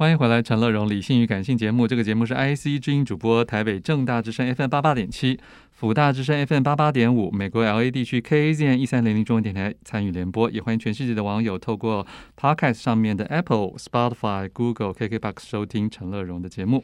欢迎回来，陈乐融理性与感性节目。这个节目是 IC 之音主播，台北正大之声 FM 八八点七，辅大之声 FM 八八点五，美国 LA 地区 KAZN 一三零零中文电台参与联播。也欢迎全世界的网友透过 Podcast 上面的 Apple、Spotify、Google、KKBox 收听陈乐融的节目。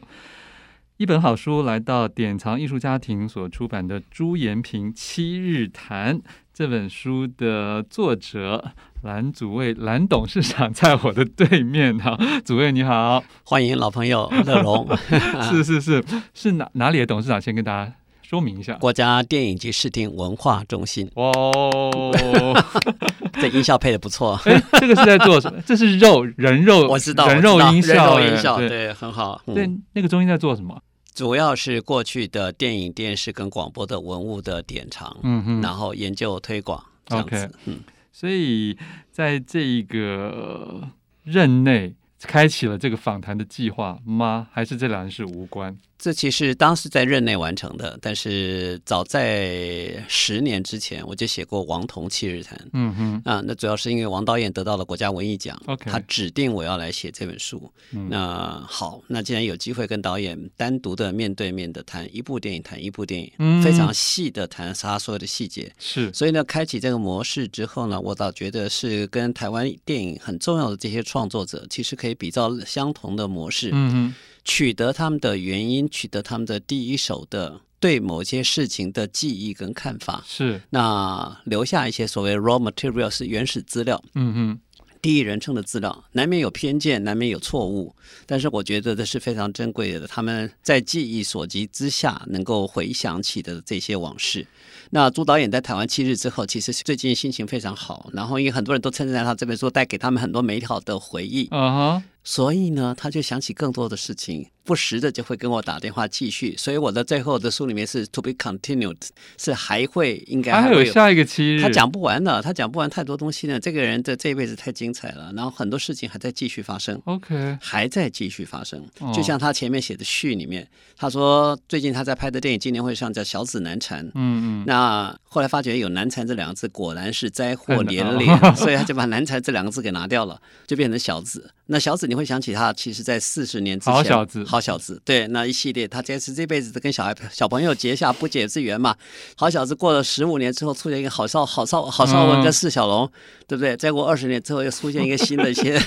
一本好书来到典藏艺术家庭所出版的朱延平七日谈。这本书的作者蓝祖蔚蓝董事长在我的对面哈，祖蔚你好，欢迎老朋友乐荣，是是是是哪哪里的董事长？先跟大家说明一下，国家电影及视听文化中心哦，这音效配的不错，哎，这个是在做什么？这是肉人肉，我知道人肉音效，人肉音效对，很好。对，嗯、那个中心在做什么？主要是过去的电影、电视跟广播的文物的典藏，嗯哼，然后研究推广这样子，okay. 嗯，所以在这一个任内开启了这个访谈的计划吗？还是这两件事无关？这其实当时在任内完成的，但是早在十年之前，我就写过《王童七日谈》。嗯哼，啊，那主要是因为王导演得到了国家文艺奖，okay. 他指定我要来写这本书。嗯、那好，那既然有机会跟导演单独的面对面的谈一部电影，谈一部电影，嗯、非常细的谈他所有的细节。是，所以呢，开启这个模式之后呢，我倒觉得是跟台湾电影很重要的这些创作者，其实可以比照相同的模式。嗯哼。取得他们的原因，取得他们的第一手的对某些事情的记忆跟看法，是。那留下一些所谓 raw material 是原始资料，嗯嗯，第一人称的资料，难免有偏见，难免有错误，但是我觉得这是非常珍贵的。他们在记忆所及之下，能够回想起的这些往事。那朱导演在台湾七日之后，其实最近心情非常好，然后因为很多人都称赞他这本书带给他们很多美好的回忆，嗯哼，所以呢，他就想起更多的事情。不时的就会跟我打电话继续，所以我的最后的书里面是 to be continued，是还会应该还会有，下一个期日，他讲不完的，他讲不完太多东西呢。这个人的这一辈子太精彩了，然后很多事情还在继续发生，OK，还在继续发生。就像他前面写的序里面，他说最近他在拍的电影今年会上叫《小子难缠》，嗯嗯，那后来发觉有“难缠”这两个字，果然是灾祸 连连，所以他就把“难缠”这两个字给拿掉了，就变成“小子”。那小子你会想起他，其实在四十年之前，好小子。好小子，对，那一系列，他这次这辈子都跟小孩小朋友结下不解之缘嘛。好小子过了十五年之后，出现一个好少好少好少文跟释小龙，对不对？再过二十年之后，又出现一个新的 一些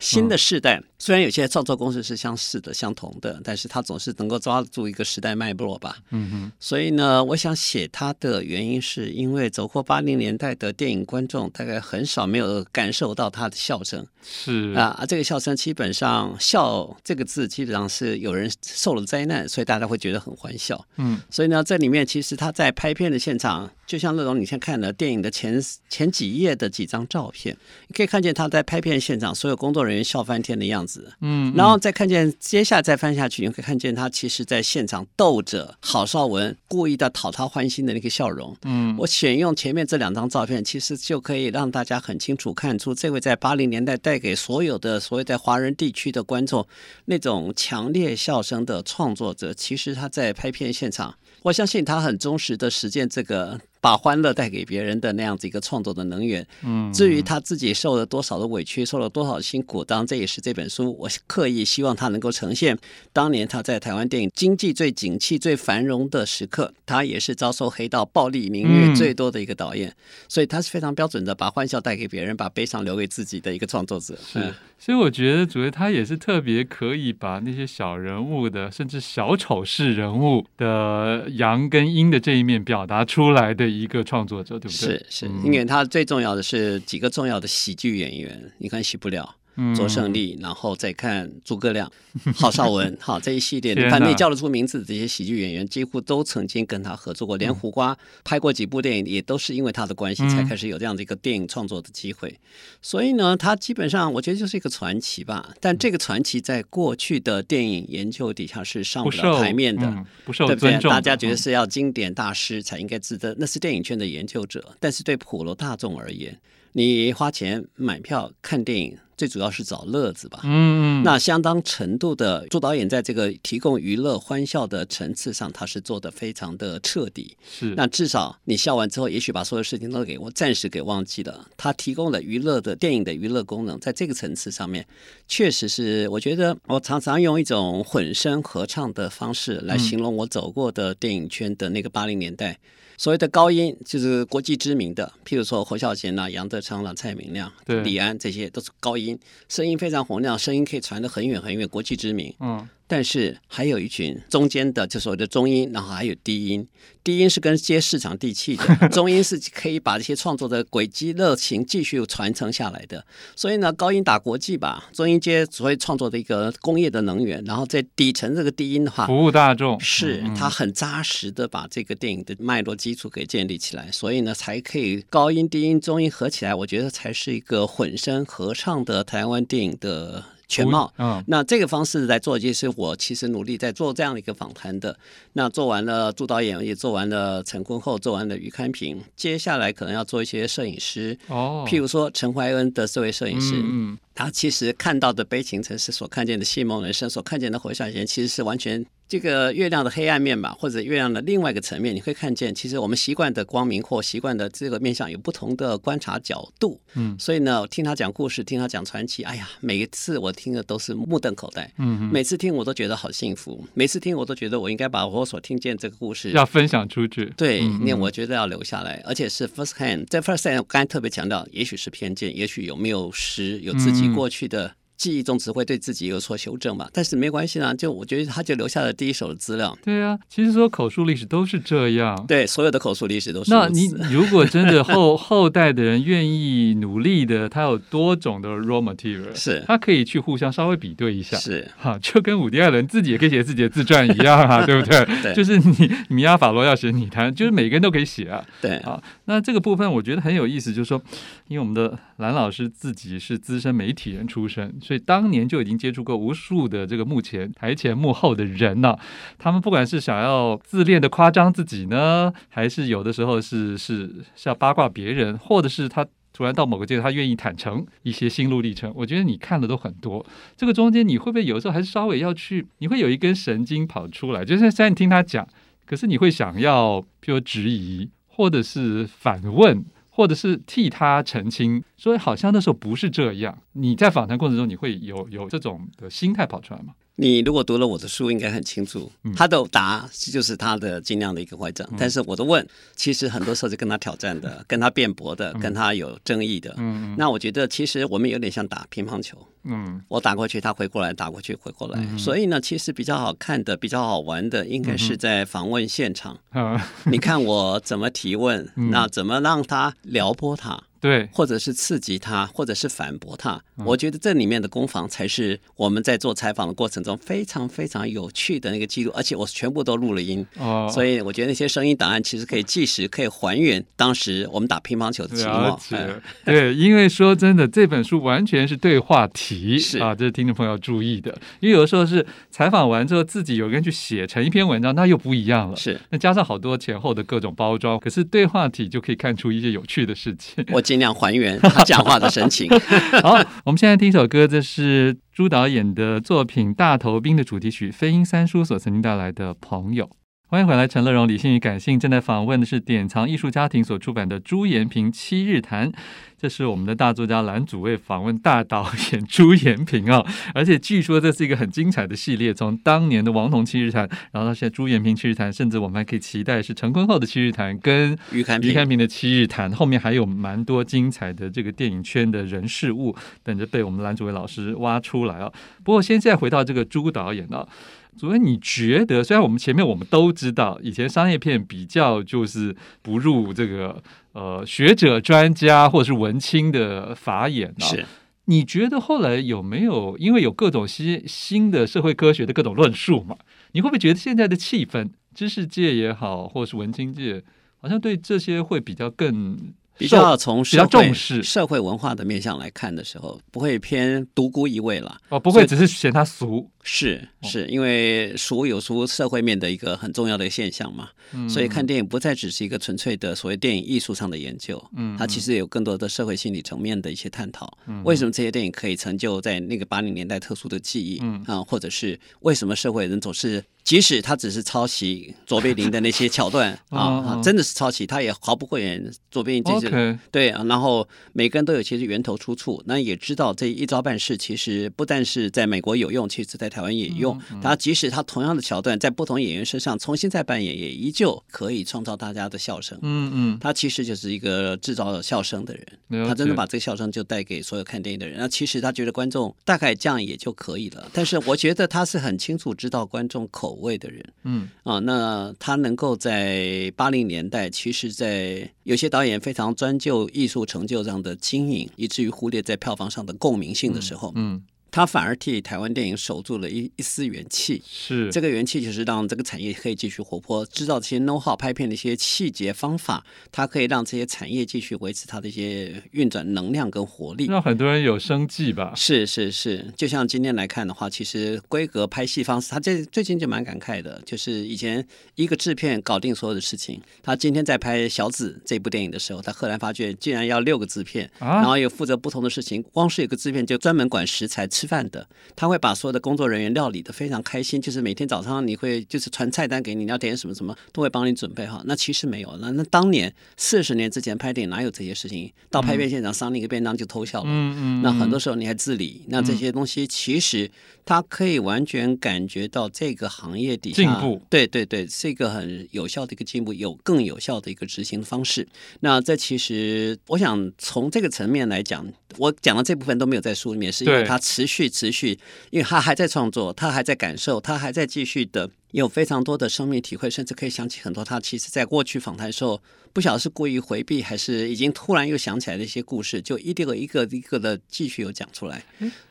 新的世代。虽然有些创作公式是相似的、相同的，但是他总是能够抓住一个时代脉络吧。嗯哼。所以呢，我想写他的原因，是因为走过八零年代的电影观众，大概很少没有感受到他的笑声。是啊，这个笑声基本上“笑”这个字，基本上是有人受了灾难，所以大家会觉得很欢笑。嗯。所以呢，这里面其实他在拍片的现场，就像乐融，你先看了电影的前前几页的几张照片，你可以看见他在拍片现场，所有工作人员笑翻天的样子。嗯，然后再看见接下来再翻下去，你会看见他其实在现场逗着郝邵文，故意的讨他欢心的那个笑容。嗯，我选用前面这两张照片，其实就可以让大家很清楚看出，这位在八零年代带给所有的所谓在华人地区的观众那种强烈笑声的创作者，其实他在拍片现场，我相信他很忠实的实践这个。把欢乐带给别人的那样子一个创作的能源。嗯，至于他自己受了多少的委屈，受了多少辛苦，当然这也是这本书我刻意希望他能够呈现。当年他在台湾电影经济最景气、最繁荣的时刻，他也是遭受黑道暴力、凌虐最多的一个导演，嗯，所以他是非常标准的把欢笑带给别人，把悲伤留给自己的一个创作者。是，嗯，所以我觉得主要他也是特别可以把那些小人物的，甚至小丑式人物的阳跟阴的这一面表达出来的。一个创作者，对不对？是是，因为他最重要的是几个重要的喜剧演员，你看，喜不了。卓胜利，然后再看诸葛亮、郝邵文，好这一系列，你看你叫得出名字的这些喜剧演员，几乎都曾经跟他合作过，连胡瓜拍过几部电影，也都是因为他的关系才开始有这样的一个电影创作的机会。所以呢，他基本上我觉得就是一个传奇吧。但这个传奇在过去的电影研究底下是上不了台面的，不受，嗯、不受尊重。大家觉得是要经典大师才应该值得，那是电影圈的研究者。但是对普罗大众而言，你花钱买票看电影。最主要是找乐子吧。嗯，那相当程度的，做导演在这个提供娱乐欢笑的层次上，他是做的非常的彻底。是，那至少你笑完之后，也许把所有事情都给我暂时给忘记了。他提供了娱乐的电影的娱乐功能，在这个层次上面，确实是我觉得我常常用一种混声合唱的方式来形容我走过的电影圈的那个八零年代。嗯所谓的高音就是国际知名的，譬如说侯孝贤啦、杨德昌啦、蔡明亮、李安，这些都是高音，声音非常洪亮，声音可以传得很远很远，国际知名。嗯。但是还有一群中间的，就所谓的中音，然后还有低音。低音是跟接市场地气的，中音是可以把这些创作的轨迹热情继续传承下来的。所以呢，高音打国际吧，中音接所谓创作的一个工业的能源，然后在底层这个低音的话，服务大众，是它很扎实的把这个电影的脉络基础给建立起来，所以呢，才可以高音、低音、中音合起来，我觉得才是一个混声合唱的台湾电影的。全貌，嗯，那这个方式来做，就是我其实努力在做这样的一个访谈的。那做完了朱导演，也做完了陈坤厚，做完了于堪平，接下来可能要做一些摄影师，哦，譬如说陈怀恩的这位摄影师，嗯，他其实看到的悲情城市所看见的戏梦人生，所看见的侯孝贤，其实是完全。这个月亮的黑暗面吧，或者月亮的另外一个层面，你会看见，其实我们习惯的光明或习惯的这个面向有不同的观察角度。嗯，所以呢，听他讲故事，听他讲传奇，哎呀，每一次我听的都是目瞪口呆。嗯，每次听我都觉得好幸福，每次听我都觉得我应该把我所听见这个故事要分享出去。对，那我觉得要留下来，而且是 first hand。在 first hand，我刚才特别强调，也许是偏见，也许有没有诗，有自己过去的。记忆中只会对自己有所修正嘛，但是没关系啦，就我觉得他就留下了第一手的资料。对啊，其实说口述历史都是这样。对，所有的口述历史都是。那你如果真的后后代的人愿意努力的，他有多种的 raw material，是，他可以去互相稍微比对一下。是，哈，就跟伍迪艾伦自己也可以写自己的自传一样啊，对不对？对。就是你米亚法罗要写你谈，就是每个人都可以写啊。对。啊，那这个部分我觉得很有意思，就是说，因为我们的蓝老师自己是资深媒体人出身，所以当年就已经。接触过无数的这个幕前、台前、幕后的人呢、他们不管是想要自恋的夸张自己呢，还是有的时候是是是要八卦别人，或者是他突然到某个阶段，他愿意坦诚一些心路历程。我觉得你看的都很多，这个中间你会不会有时候还是稍微要去？你会有一根神经跑出来，就是现在你听他讲，可是你会想要，譬如质疑，或者是反问。或者是替他澄清，所以好像那时候不是这样。你在访谈过程中，你会有有这种的心态跑出来吗？你如果读了我的书，应该很清楚，他的答就是他的尽量的一个坏账。嗯、但是我的问，其实很多时候是跟他挑战的，跟他辩驳的，跟他有争议的。嗯，那我觉得其实我们有点像打乒乓球。嗯，我打过去，他回过来，打过去，回过来。嗯、所以呢，其实比较好看的、比较好玩的，应该是在访问现场。嗯、你看我怎么提问，嗯、那怎么让他撩拨他？对，或者是刺激他，或者是反驳他，嗯、我觉得这里面的攻防才是我们在做采访的过程中非常非常有趣的那个记录，而且我全部都录了音，哦，所以我觉得那些声音档案其实可以计时可以还原当时我们打乒乓球的情况。嗯、对，因为说真的，这本书完全是对话题，是啊，这是听众朋友要注意的，因为有的时候是采访完之后自己有人去写成一篇文章，那又不一样了，是，那加上好多前后的各种包装，可是对话体就可以看出一些有趣的事情。我。尽量还原他讲话的神情。好，我们现在听一首歌，这是朱导演的作品《大头兵》的主题曲，飞鹰三叔所曾经带来的朋友。欢迎回来，陈乐融理性与感性正在访问的是典藏艺术家庭所出版的《朱延平七日谈》，这是我们的大作家蓝祖蔚访问大导演朱延平啊，而且据说这是一个很精彩的系列，从当年的王彤七日谈，然后到现在朱延平七日谈，甚至我们还可以期待是陈坤厚的七日谈跟于堪平于堪平的七日谈，后面还有蛮多精彩的这个电影圈的人事物等着被我们蓝祖蔚老师挖出来啊。不过现在回到这个朱导演啊。所以你觉得，虽然我们前面我们都知道，以前商业片比较就是不入这个呃学者专家或者是文青的法眼啊，是？你觉得后来有没有因为有各种新新的社会科学的各种论述嘛？你会不会觉得现在的气氛，知识界也好，或者是文青界，好像对这些会比较更？比较从比较重视社会文化的面向来看的时候，不会偏独孤一味了。哦，不会只是嫌他俗，是是，因为俗有俗社会面的一个很重要的现象嘛，嗯、所以看电影不再只是一个纯粹的所谓电影艺术上的研究，嗯，它其实有更多的社会心理层面的一些探讨。嗯，为什么这些电影可以成就在那个八零年代特殊的记忆？嗯啊，或者是为什么社会人总是？即使他只是抄袭卓别林的那些桥段 啊，啊，真的是抄袭，他也毫不讳言。卓别林这些对啊，然后每个人都有其实源头出处，那也知道这一招半式其实不但是在美国有用，其实在台湾也用。他即使他同样的桥段在不同演员身上重新再扮演，也依旧可以创造大家的笑声。嗯嗯，他其实就是一个制造笑声的人，他真的把这个笑声就带给所有看电影的人。那其实他觉得观众大概这样也就可以了，但是我觉得他是很清楚知道观众口味的人，嗯啊，那他能够在八零年代，其实，在有些导演非常专就艺术成就这样的经营，以至于忽略在票房上的共鸣性的时候，嗯。嗯他反而替台湾电影守住了一一丝元气，是这个元气，就是让这个产业可以继续活泼，知道这些 know how 拍片的一些细节方法，它可以让这些产业继续维持它的一些运转能量跟活力，让很多人有生计吧。是是是，就像今天来看的话，其实规格拍戏方式，他这最近就蛮感慨的，就是以前一个制片搞定所有的事情，他今天在拍《小紫》这部电影的时候，他赫然发觉，竟然要六个制片，啊、然后有负责不同的事情，光是一个制片就专门管食材。吃饭的，他会把所有的工作人员料理的非常开心，就是每天早上你会就是传菜单给你，你要点什么什么都会帮你准备好。那其实没有，那那当年四十年之前拍电影哪有这些事情？到拍片现场上那个便当就偷笑了。嗯嗯。那很多时候你还自理，那这些东西其实他可以完全感觉到这个行业底下进步。对对对，是一个很有效的一个进步，有更有效的一个执行方式。那这其实我想从这个层面来讲，我讲的这部分都没有在书里面，是因为他持续持续，因为他还在创作，他还在感受，他还在继续的有非常多的生命体会，甚至可以想起很多他其实在过去访谈的时候，不晓得是故意回避，还是已经突然又想起来的一些故事，就一个一个一个的继续有讲出来。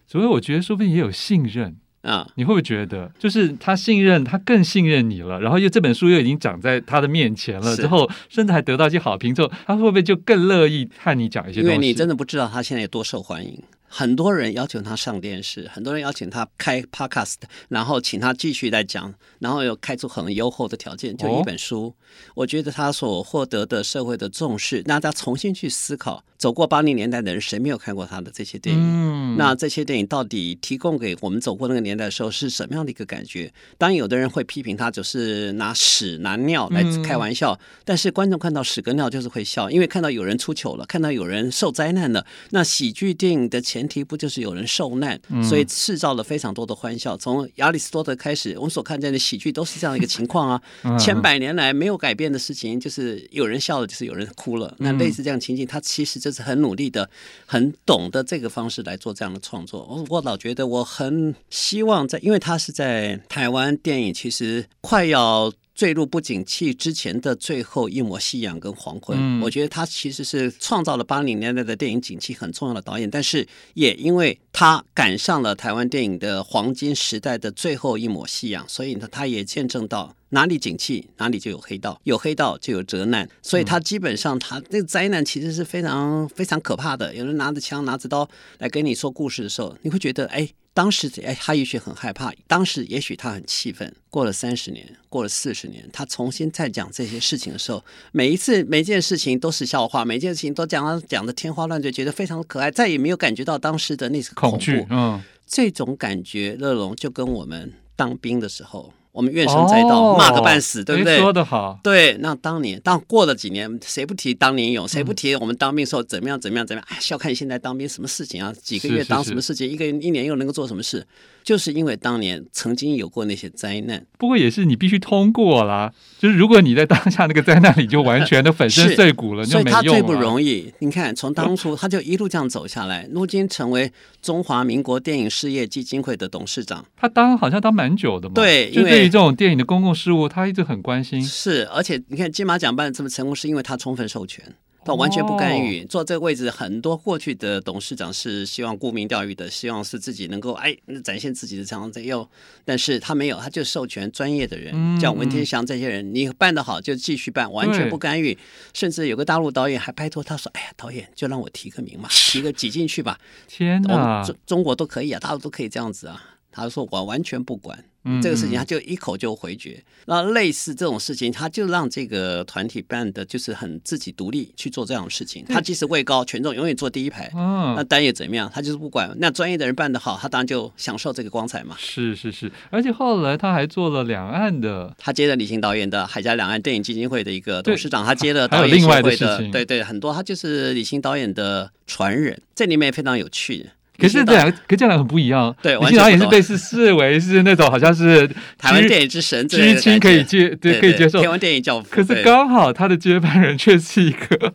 所以我觉得说不定也有信任。啊，你会不会觉得，就是他信任他更信任你了，然后又这本书又已经长在他的面前了，之后甚至还得到一些好评之后，他会不会就更乐意和你讲一些东西？因为你真的不知道他现在有多受欢迎。很多人邀请他上电视，很多人邀请他开 podcast，然后请他继续来讲，然后又开出很优厚的条件，就一本书。哦、我觉得他所获得的社会的重视，让他重新去思考，走过八零年代的人，谁没有看过他的这些电影？嗯、那这些电影到底提供给我们走过那个年代的时候是什么样的一个感觉？当然，有的人会批评他，就是拿屎拿尿来开玩笑，嗯、但是观众看到屎跟尿就是会笑，因为看到有人出糗了，看到有人受灾难了。那喜剧电影的前提不就是有人受难，所以制造了非常多的欢笑。从亚里士多德开始，我们所看见的喜剧都是这样一个情况啊。千百年来没有改变的事情，就是有人笑了，就是有人哭了。那类似这样情景，他其实就是很努力的、很懂得这个方式来做这样的创作。我我老觉得我很希望在，因为他是在台湾电影其实快要。坠入不景气之前的最后一抹夕阳跟黄昏，嗯、我觉得他其实是创造了八零年代的电影景气很重要的导演，但是也因为他赶上了台湾电影的黄金时代的最后一抹夕阳，所以呢，他也见证到哪里景气哪里就有黑道，有黑道就有责难，所以他基本上他那个灾难其实是非常非常可怕的。有人拿着枪拿着刀来跟你说故事的时候，你会觉得哎。当时，哎，他也许很害怕。当时，也许他很气愤。过了三十年，过了四十年，他重新再讲这些事情的时候，每一次每件事情都是笑话，每件事情都讲讲的天花乱坠，觉得非常可爱，再也没有感觉到当时的那种恐惧。嗯，这种感觉，乐龙就跟我们当兵的时候。我们怨声载道，骂个半死，对不对？说的好。对，那当年，当过了几年，谁不提当年勇？谁不提我们当兵时候怎么样？怎么样？怎么样？哎，笑看现在当兵什么事情啊？几个月当什么事情？一个一年又能够做什么事？就是因为当年曾经有过那些灾难。不过也是你必须通过啦。就是如果你在当下那个灾难里就完全的粉身碎骨了，所以他最不容易。你看，从当初他就一路这样走下来，如今成为中华民国电影事业基金会的董事长。他当好像当蛮久的嘛。对，因为对于。这种电影的公共事务，他一直很关心。是，而且你看金马奖办这么成功，是因为他充分授权，他完全不干预。坐这个位置，很多过去的董事长是希望沽名钓誉的，希望是自己能够哎展现自己的长才又，但是他没有，他就授权专业的人，嗯、像文天祥这些人，你办得好就继续办，完全不干预。甚至有个大陆导演还拜托他说：“哎呀，导演就让我提个名嘛，提个挤进去吧。”天哪，中中国都可以啊，大陆都可以这样子啊。他说我完全不管。这个事情他就一口就回绝，那类似这种事情，他就让这个团体办的就是很自己独立去做这样的事情。他即使位高权重，永远坐第一排。那单也怎么样？他就是不管。那专业的人办得好，他当然就享受这个光彩嘛。是是是，而且后来他还做了两岸的，他接了李行导演的海峡两岸电影基金会的一个董事长，他接了导演协会的，对对，很多他就是李行导演的传人，这里面也非常有趣。可是这两个，跟这两个很不一样。对，李行导演是被视视为是那种好像是 台湾电影之神，居亲可以接，对，可以接受。台湾电影教父。可是刚好他的接班人却是一个，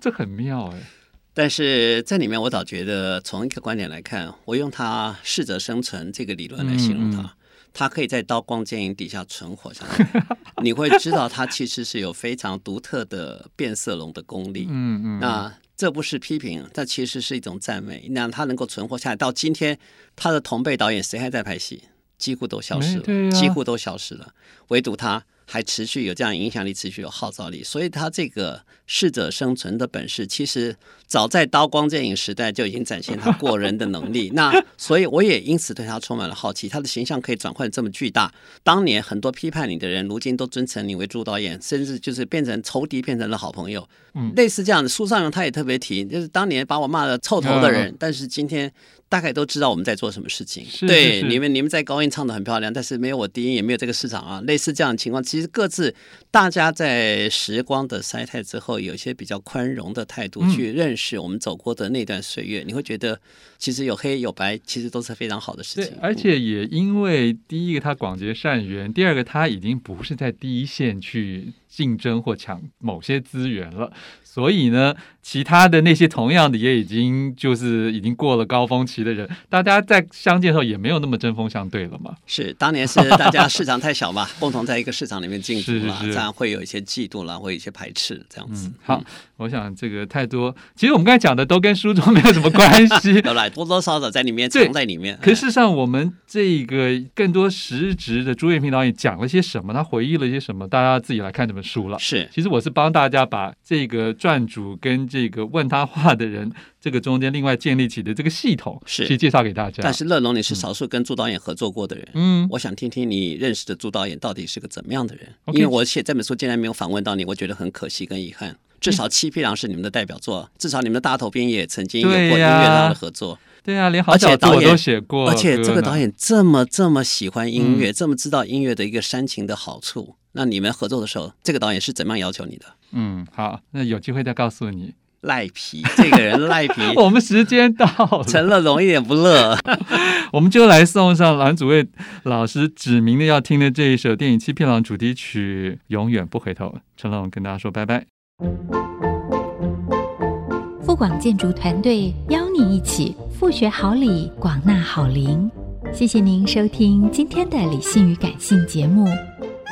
这很妙哎。但是在里面，我倒觉得从一个观点来看，我用他适者生存这个理论来形容他，他可以在刀光剑影底下存活下来。你会知道他其实是有非常独特的变色龙的功力。嗯嗯。那。这不是批评，这其实是一种赞美。那他能够存活下来，到今天，他的同辈导演谁还在拍戏？几乎都消失了，啊、几乎都消失了，唯独他。还持续有这样影响力，持续有号召力，所以他这个适者生存的本事，其实早在刀光剑影时代就已经展现他过人的能力。那所以我也因此对他充满了好奇，他的形象可以转换这么巨大。当年很多批判你的人，如今都尊称你为朱导演，甚至就是变成仇敌，变成了好朋友。嗯，类似这样的书上他也特别提，就是当年把我骂的臭头的人，但是今天。大概都知道我们在做什么事情。是是是对，你们你们在高音唱的很漂亮，但是没有我低音，也没有这个市场啊。类似这样的情况，其实各自大家在时光的筛汰之后，有一些比较宽容的态度去认识我们走过的那段岁月，嗯、你会觉得其实有黑有白，其实都是非常好的事情。而且也因为第一个他广结善缘，第二个他已经不是在第一线去竞争或抢某些资源了。所以呢，其他的那些同样的也已经就是已经过了高峰期的人，大家在相见的时候也没有那么针锋相对了嘛。是，当年是大家市场太小嘛，共同在一个市场里面竞争了，这样会有一些嫉妒啦，会有一些排斥这样子。嗯、好，我想这个太多，其实我们刚才讲的都跟书中没有什么关系，都来多多少少在里面藏在里面。可是事实上，我们这个更多实质的朱延平导演讲了些什么，他回忆了些什么，大家自己来看这本书了。是，其实我是帮大家把这个。撰主跟这个问他话的人，这个中间另外建立起的这个系统，是去介绍给大家。但是乐龙，你是少数跟朱导演合作过的人，嗯，我想听听你认识的朱导演到底是个怎么样的人。嗯、因为我写这本书竟然没有访问到你，我觉得很可惜跟遗憾。至少《七匹狼》是你们的代表作，至少你们的大头兵也曾经有过音乐上的合作。对、啊，连好小子我都写过。而且这个导演这么这么喜欢音乐，嗯、这么知道音乐的一个煽情的好处。那你们合作的时候，这个导演是怎么样要求你的？嗯，好，那有机会再告诉你。赖皮，这个人赖皮。我们时间到了，陈乐融一点不乐。我们就来送上蓝祖蔚老师指明的要听的这一首电影《七匹狼》主题曲《永远不回头》。陈乐融跟大家说拜拜。富广建筑团队邀你一起富学好礼，广纳好邻。谢谢您收听今天的理性与感性节目。